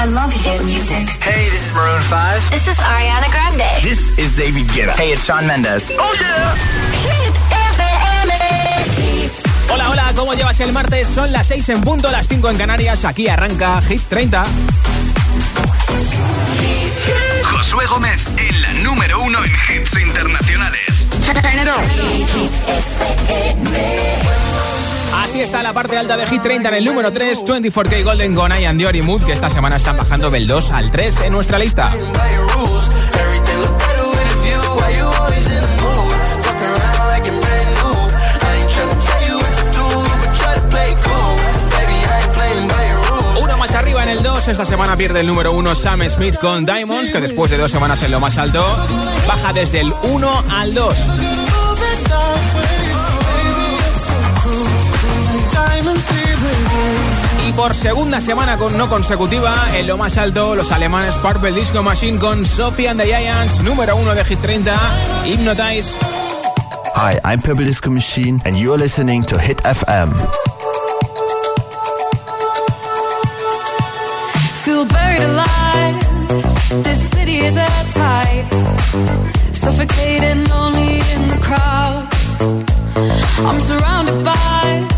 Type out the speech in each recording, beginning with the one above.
I love hit music. Hey, this is Maroon 5. This is Ariana Grande. This is David Guetta. Hey, it's Shawn Mendes. Oh yeah. Hit FM. Hola, hola, ¿cómo llevas el martes? Son las 6 en punto, las 5 en Canarias. Aquí arranca Hit 30. Josué Gómez en la número uno en hits internacionales. Así está la parte alta de Hit 30 en el número 3, 24K Golden Gone and Dior y Mood, que esta semana están bajando del 2 al 3 en nuestra lista. Arriba en el 2, esta semana pierde el número 1 Sam Smith con Diamonds, que después de dos semanas en lo más alto, baja desde el 1 al 2. Por segunda semana con no consecutiva, en lo más alto, los alemanes Purple Disco Machine con Sophie and the Giants, número uno de Hit 30, Hypnotize. Hi, I'm Purple Disco Machine, and you're listening to Hit FM. Feel buried alive. This city is airtight. Suffocating, lonely in the crowd. I'm surrounded by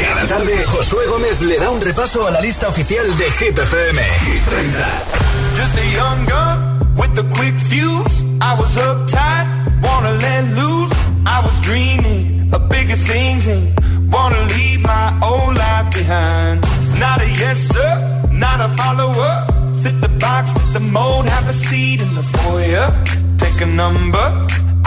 Cada tarde, Josué Gómez le da un repaso a la lista oficial de Hit FM. Hit 30. Just a young gun with a quick fuse. I was uptight, wanna let loose. I was dreaming of bigger things and wanna leave my old life behind. Not a yes sir, not a follower. Fit the box, fit the mold, have a seat in the foyer. Take a number.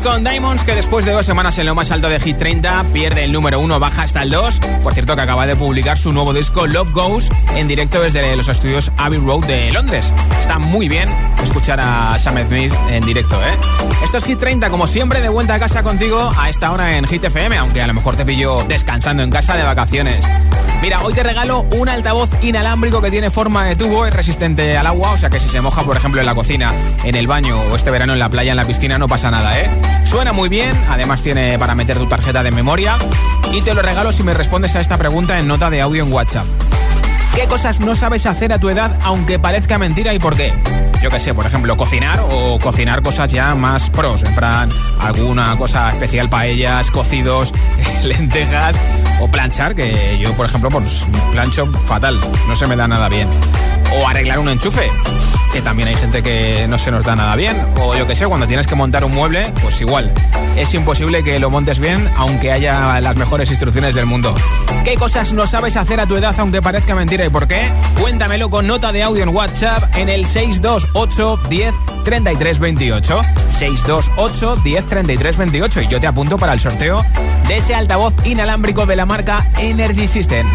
con Diamonds, que después de dos semanas en lo más alto de Hit 30, pierde el número 1, baja hasta el 2. Por cierto, que acaba de publicar su nuevo disco Love Goes en directo desde los estudios Abbey Road de Londres. Está muy bien escuchar a Sam Smith en directo, ¿eh? Esto es Hit 30, como siempre, de vuelta a casa contigo a esta hora en Hit FM, aunque a lo mejor te pillo descansando en casa de vacaciones. Mira, hoy te regalo un altavoz inalámbrico que tiene forma de tubo, es resistente al agua, o sea que si se moja, por ejemplo, en la cocina, en el baño o este verano en la playa, en la piscina, no pasa nada, ¿eh? Suena muy bien, además tiene para meter tu tarjeta de memoria y te lo regalo si me respondes a esta pregunta en nota de audio en WhatsApp. ¿Qué cosas no sabes hacer a tu edad aunque parezca mentira y por qué? Yo qué sé, por ejemplo, cocinar o cocinar cosas ya más pros, en plan alguna cosa especial paellas, cocidos, lentejas o planchar, que yo, por ejemplo, pues plancho fatal, no se me da nada bien. O arreglar un enchufe, que también hay gente que no se nos da nada bien. O yo que sé, cuando tienes que montar un mueble, pues igual. Es imposible que lo montes bien, aunque haya las mejores instrucciones del mundo. ¿Qué cosas no sabes hacer a tu edad, aunque parezca mentira y por qué? Cuéntamelo con nota de audio en WhatsApp en el 628 10 33 28. 628 10 33 28. Y yo te apunto para el sorteo de ese altavoz inalámbrico de la marca Energy System.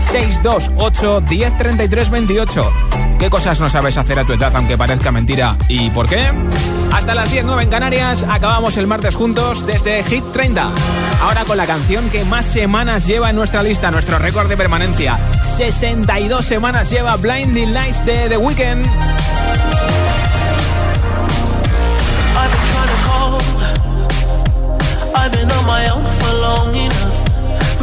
628 10 33 28. ¿Qué cosas no sabes hacer a tu edad aunque parezca mentira y por qué? Hasta las 10, 9 en Canarias, acabamos el martes juntos desde Hit 30. Ahora con la canción que más semanas lleva en nuestra lista, nuestro récord de permanencia. 62 semanas lleva Blinding Lights de The Weeknd.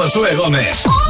Josué Gómez.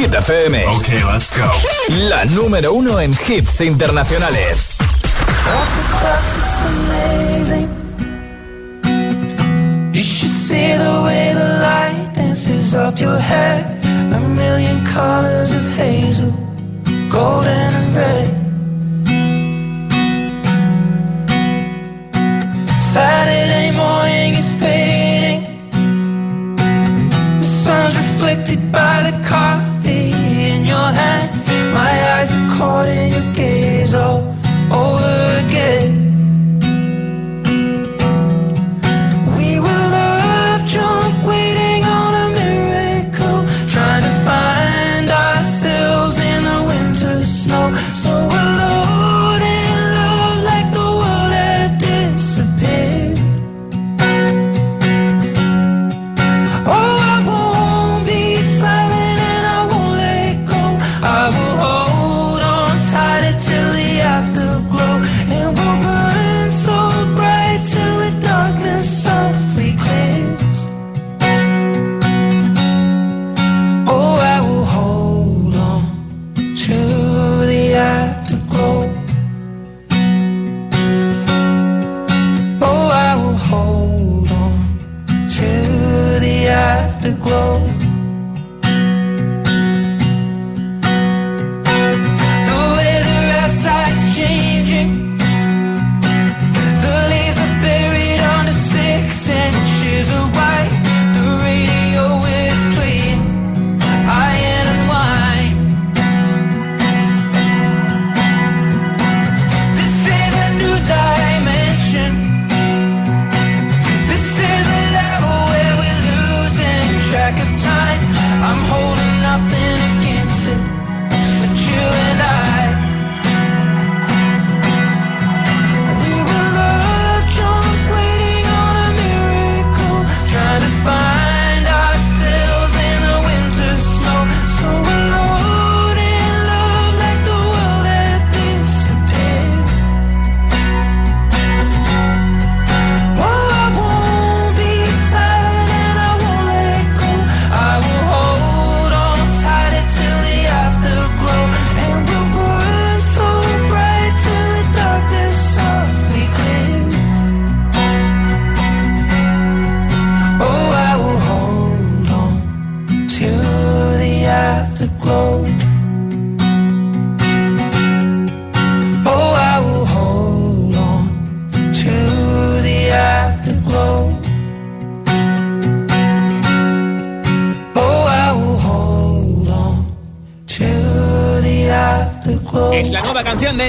Hit FM. Ok, let's go. La número uno en hits internacionales. You should see the way the light dances up your hair. A million colors of hazel, golden and red. Saturday morning is fading. The sun's reflected by the your hand. My eyes are caught in your gaze all over again.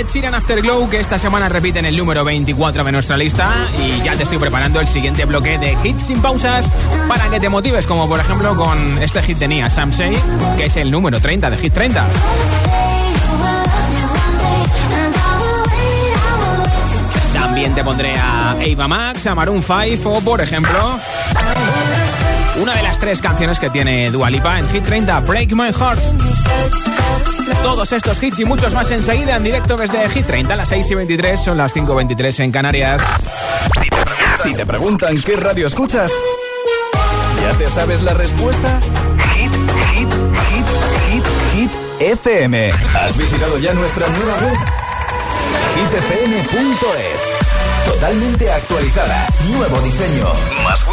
Chiran Afterglow que esta semana repite en el número 24 de nuestra lista y ya te estoy preparando el siguiente bloque de hits sin pausas para que te motives, como por ejemplo con este hit de Nia Samsei, que es el número 30 de Hit 30. También te pondré a Ava Max, a Maroon 5 o, por ejemplo, una de las tres canciones que tiene Dua Lipa en Hit 30, Break My Heart. Todos estos hits y muchos más enseguida en directo desde Hit 30 a las 6 y 23, son las 5 y 23 en Canarias. Si te preguntan qué radio escuchas, ¿ya te sabes la respuesta? Hit, hit, hit, hit, hit, FM. ¿Has visitado ya nuestra nueva web? hitfm.es Totalmente actualizada, nuevo diseño, más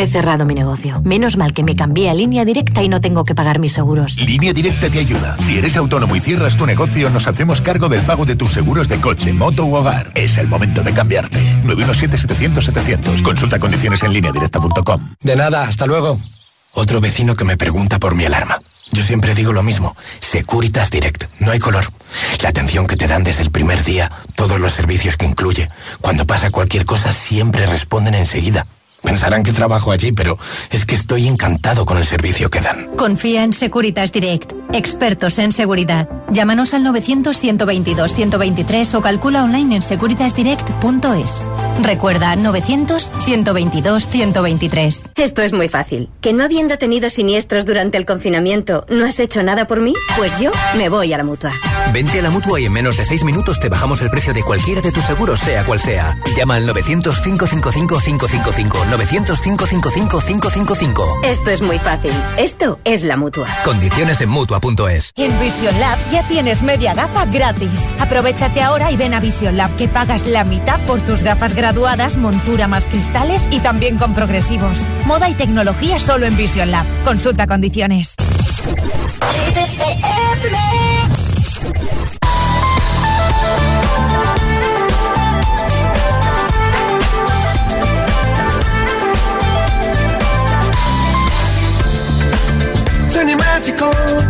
He cerrado mi negocio. Menos mal que me cambié a línea directa y no tengo que pagar mis seguros. Línea Directa te ayuda. Si eres autónomo y cierras tu negocio, nos hacemos cargo del pago de tus seguros de coche, moto u hogar. Es el momento de cambiarte. 917-700-700. Consulta condiciones en línea directa.com. De nada, hasta luego. Otro vecino que me pregunta por mi alarma. Yo siempre digo lo mismo. Securitas Direct. No hay color. La atención que te dan desde el primer día, todos los servicios que incluye. Cuando pasa cualquier cosa, siempre responden enseguida. Pensarán que trabajo allí, pero es que estoy encantado con el servicio que dan. Confía en Securitas Direct, expertos en seguridad. Llámanos al 900-122-123 o calcula online en securitasdirect.es. Recuerda 900-122-123. Esto es muy fácil. ¿Que no habiendo tenido siniestros durante el confinamiento, no has hecho nada por mí? Pues yo me voy a la mutua. Vente a la mutua y en menos de seis minutos te bajamos el precio de cualquiera de tus seguros, sea cual sea. Llama al 900-555-555. 900-555-555. Esto es muy fácil. Esto es la mutua. Condiciones en mutua.es. En Vision Lab ya tienes media gafa gratis. Aprovechate ahora y ven a Vision Lab que pagas la mitad por tus gafas graduadas, montura más cristales y también con progresivos. Moda y tecnología solo en Vision Lab. Consulta condiciones. Turn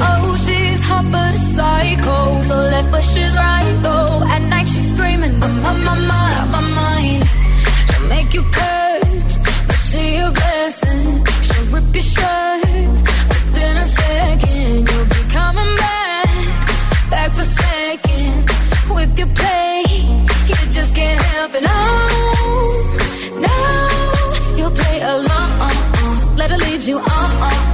Oh, she's hot but a psycho, so left but she's right though. At night she's screaming, I'm on my mind, my mind. She'll make you curse, but she a blessing. She'll rip your shirt within a second. You'll be coming back, back for second with your play. You just can't help it. No, no, you'll play along. Uh, uh. Let her lead you on. You'll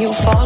you fall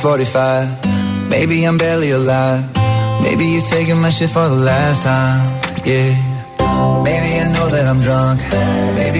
645. Maybe I'm barely alive. Maybe you're taking my shit for the last time. Yeah. Maybe I know that I'm drunk. Maybe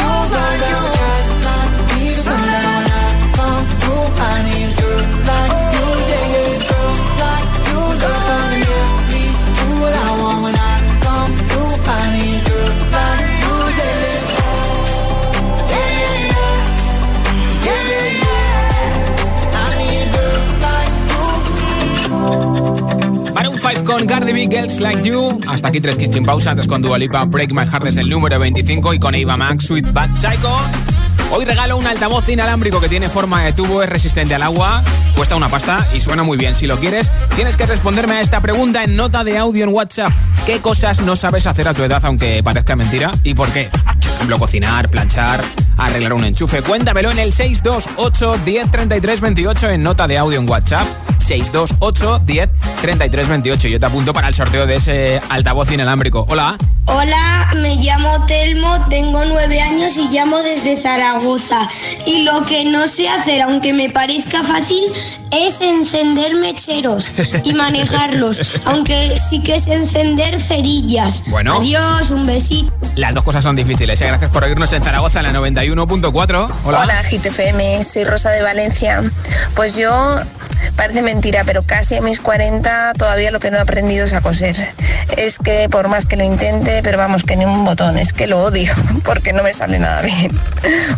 Cardi B, Girls Like You. Hasta aquí tres kits sin pausa. Antes con Dua Lipa, Break My Heart desde el número 25 y con Ava Max, Sweet Bad Psycho. Hoy regalo un altavoz inalámbrico que tiene forma de tubo, es resistente al agua, cuesta una pasta y suena muy bien. Si lo quieres, tienes que responderme a esta pregunta en nota de audio en WhatsApp. ¿Qué cosas no sabes hacer a tu edad aunque parezca mentira? ¿Y por qué? Por ejemplo, cocinar, planchar, arreglar un enchufe. Cuéntamelo en el 628 10 28 en nota de audio en WhatsApp. 628 10 28. Yo te apunto para el sorteo de ese altavoz inalámbrico. Hola. Hola, me llamo Telmo, tengo nueve años y llamo desde Zaragoza. Y lo que no sé hacer, aunque me parezca fácil, es encender mecheros y manejarlos. aunque sí que es encender cerillas. Bueno. Adiós, un besito. Las dos cosas son difíciles. Gracias por oírnos en Zaragoza en la 91.4. Hola. Hola, GTFM, soy Rosa de Valencia. Pues yo, Parece mentira, pero casi a mis 40 todavía lo que no he aprendido es a coser. Es que por más que lo intente, pero vamos, que ni un botón, es que lo odio porque no me sale nada bien.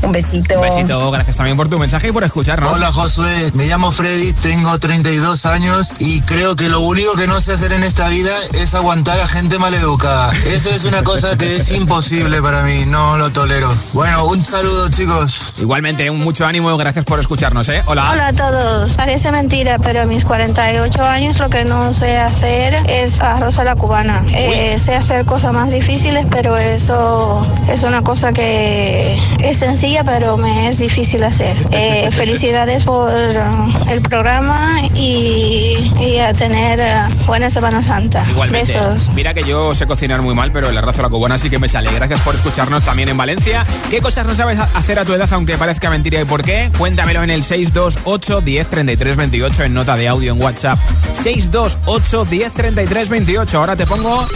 Un besito. Un besito, gracias también por tu mensaje y por escucharnos. Hola Josué, me llamo Freddy, tengo 32 años y creo que lo único que no sé hacer en esta vida es aguantar a gente maleducada. Eso es una cosa que es imposible para mí, no lo tolero. Bueno, un saludo chicos. Igualmente, un mucho ánimo y gracias por escucharnos, ¿eh? Hola. Hola a todos. Parece mentira, pero a mis 48 años lo que no sé hacer es arroz a la cubana. Eh, sé hacer cosas más difíciles, pero eso es una cosa que es sencilla, pero me es difícil hacer. Eh, felicidades por el programa y, y a tener uh, buena Semana Santa. Igualmente. Besos. Mira que yo sé cocinar muy mal, pero el arroz a la cubana sí que me sale. Gracias por escucharnos también en Valencia. ¿Qué cosas no sabes hacer a tu edad, aunque parezca mentira y por qué? Cuéntamelo en el 628 10 33 28 en nota de audio en WhatsApp. 628 10 33 28. Ahora te pongo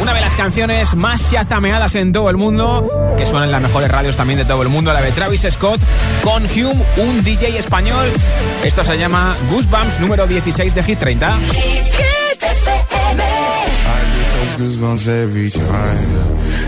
una de las canciones más chatameadas en todo el mundo, que suena en las mejores radios también de todo el mundo, la de Travis Scott con Hume, un DJ español. Esto se llama Goosebumps número 16 de Hit 30. those goosebumps every time yeah.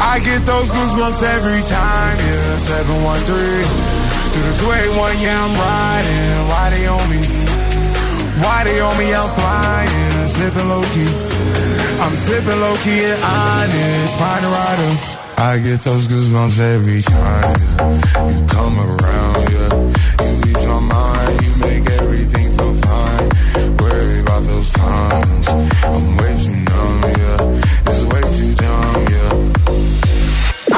I get those goosebumps every time, yeah. 713 through the 281, yeah, I'm riding. Why they on me? Why they on me? I'm flying, sipping low key. I'm sipping low key and honest, find a rider. I get those goosebumps every time yeah. you come around, yeah. You ease my mind, you make everything feel fine. Worry about those times, I'm way too numb,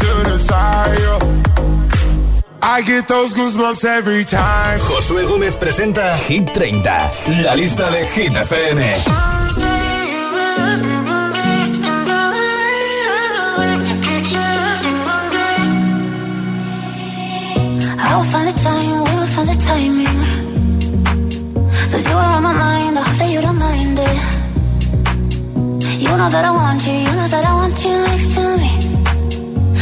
to the side. I get those goosebumps every time. Josué Gómez presenta Hit 30, la lista de Hit FM. I will find the time, we will find the timing. Cause you are on my mind, I hope that you don't mind it. You know that I want you, you know that I want you next to me.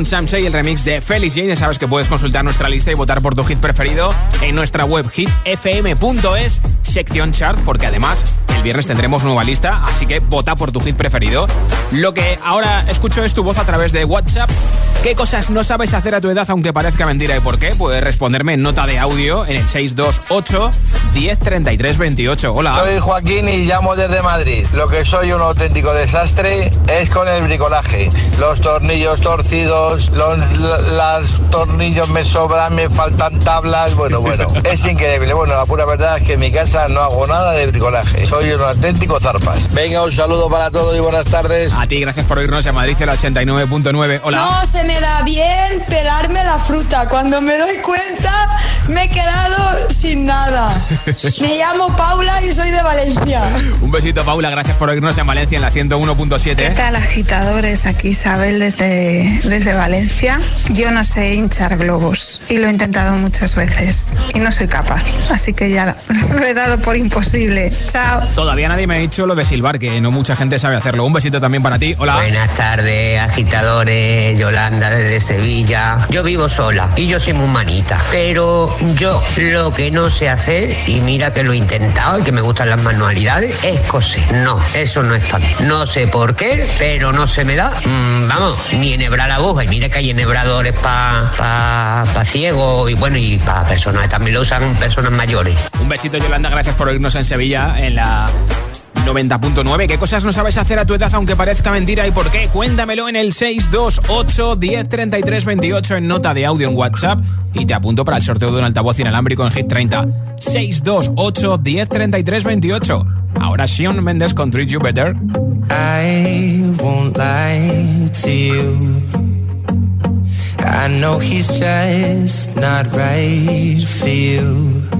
con Sam y el remix de Felix Jane. Ya sabes que puedes consultar nuestra lista y votar por tu hit preferido en nuestra web hitfm.es, sección chart, porque además el viernes tendremos nueva lista, así que vota por tu hit preferido. Lo que ahora escucho es tu voz a través de WhatsApp. ¿Qué cosas no sabes hacer a tu edad aunque parezca mentira y por qué? Puedes responderme en nota de audio en el 628 1033 28. Hola. Soy Joaquín y llamo desde Madrid. Lo que soy un auténtico desastre es con el bricolaje. Los tornillos torcidos, los las tornillos me sobran, me faltan tablas. Bueno, bueno, es increíble. Bueno, la pura verdad es que en mi casa no hago nada de bricolaje. Soy un auténtico zarpas. Venga, un saludo para todos y buenas tardes. A ti, gracias por oírnos en Madrid, el 89.9. Hola. No se me da bien pelarme la fruta. Cuando me doy cuenta, me he quedado sin nada. Me llamo Paula y soy de Valencia. Un besito, Paula. Gracias por oírnos en Valencia en la 101.7. ¿Qué tal, agitadores? Aquí Isabel desde, desde Valencia. Yo no sé hinchar globos y lo he intentado muchas veces y no soy capaz. Así que ya lo he dado por imposible. Chao. Todavía nadie me ha dicho lo de silbar, que no mucha gente sabe hacerlo. Un besito también para ti. Hola. Buenas tardes, agitadores. Yolanda desde Sevilla. Yo vivo sola y yo soy muy manita. Pero yo lo que no sé hacer, y mira que lo he intentado y que me gustan las manualidades, es coser. No, eso no es para mí. No sé por qué, pero no se me da. Mm, vamos, ni enhebrar la aguja. Y mira que hay enhebradores para pa, pa ciegos y bueno, y para personas. También lo usan personas mayores. Un besito, Yolanda. Gracias por oírnos en Sevilla en la 90.9. ¿Qué cosas no sabes hacer a tu edad aunque parezca mentira y por qué? Cuéntamelo en el 628 1033 28 en nota de audio en WhatsApp y te apunto para el sorteo de un altavoz inalámbrico en Hit 30. 628 1033 28. Ahora Sean Mendes con Treat You Better. I won't lie to you. I know he's just not right for you.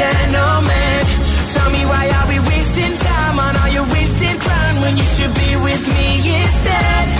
gentleman. Tell me why are we wasting time on all your wasted crown when you should be with me instead?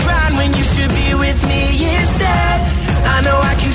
I know I can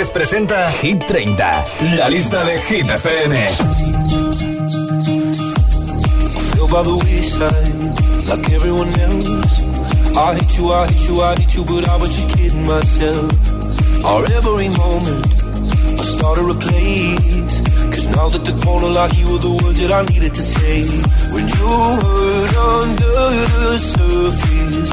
Gómez presenta Hit 30, la lista de Hit FM. by the wayside like everyone else. I hate you, I hate you, I hate you, but I was just kidding myself. Our every moment, I started a place. Cause now that the corner like you were the words that I needed to say. When you hurt under the surface,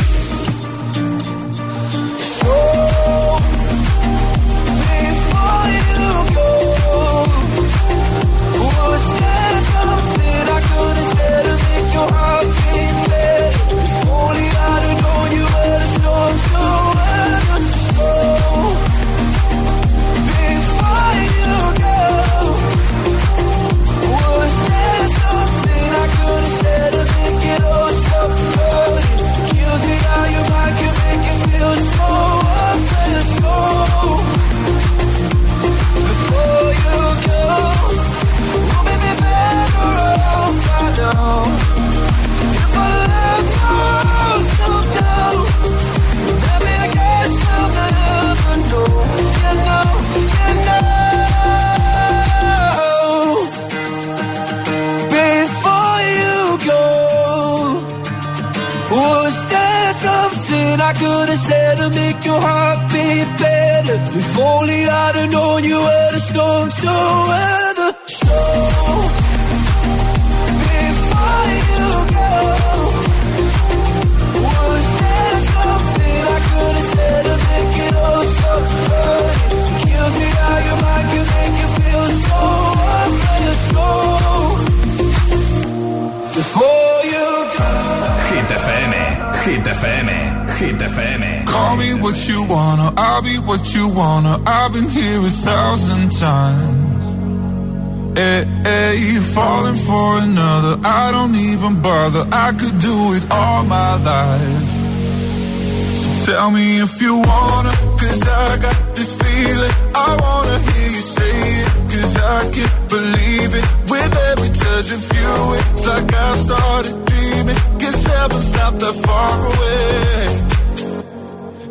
Can't it. With every touch of you, it's like I've started dreaming. Cause heaven's not that far away.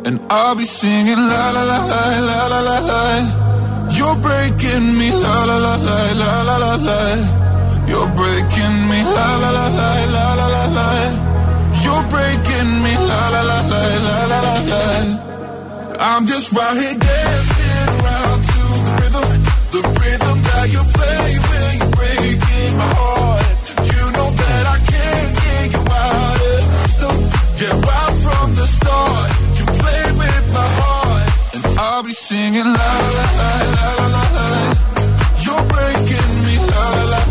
And I'll be singing la la la la la la la la. You're breaking me, la la la la la la la la. You're breaking me, la la la la la la la la. You're breaking me, la la la la la la la la. I'm just right here dancing around to the rhythm, the rhythm you're breaking my heart. You know that I can't get you out of system. Yeah, right from the start, you play with my heart, and I'll be singing la la la la la la. You're breaking me la la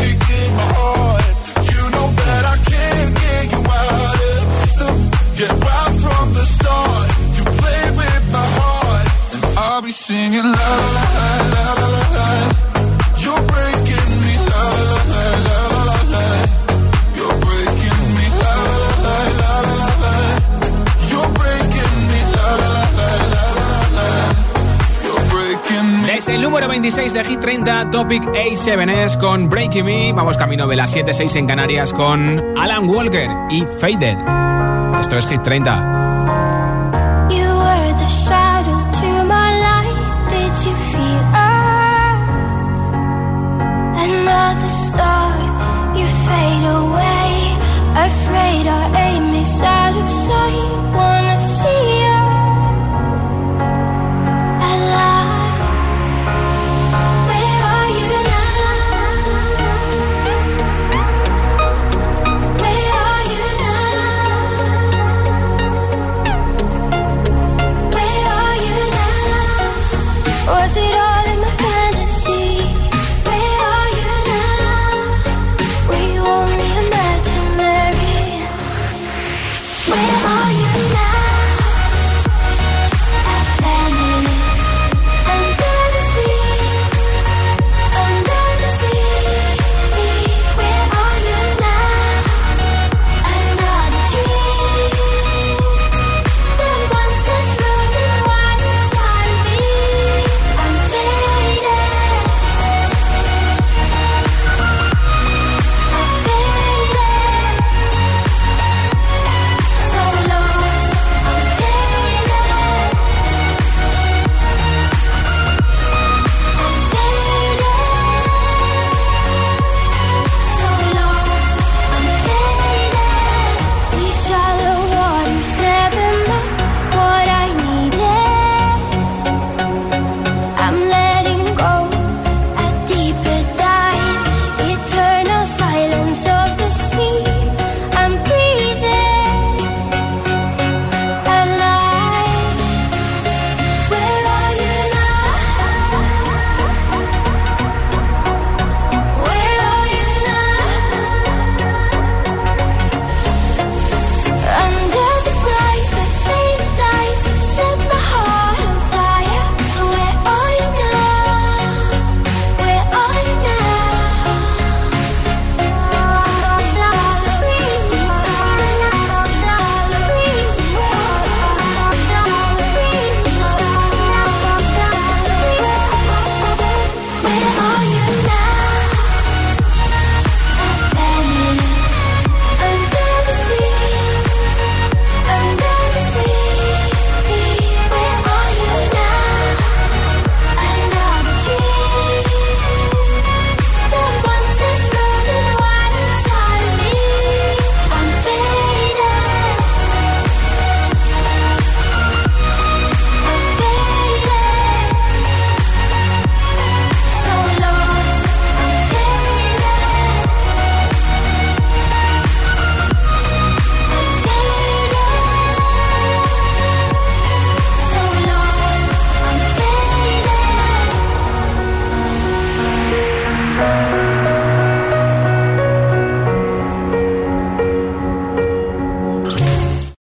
singing la la la la la la. You're breaking me la la la la la la. You're breaking me la la la la la la. You're breaking me la la la la la la. You're breaking me. Desde el número 26 de Hit 30, Topic A7S con Breaking Me. Vamos camino de las 7-6 en Canarias con Alan Walker y Faded. Esto es Hit 30.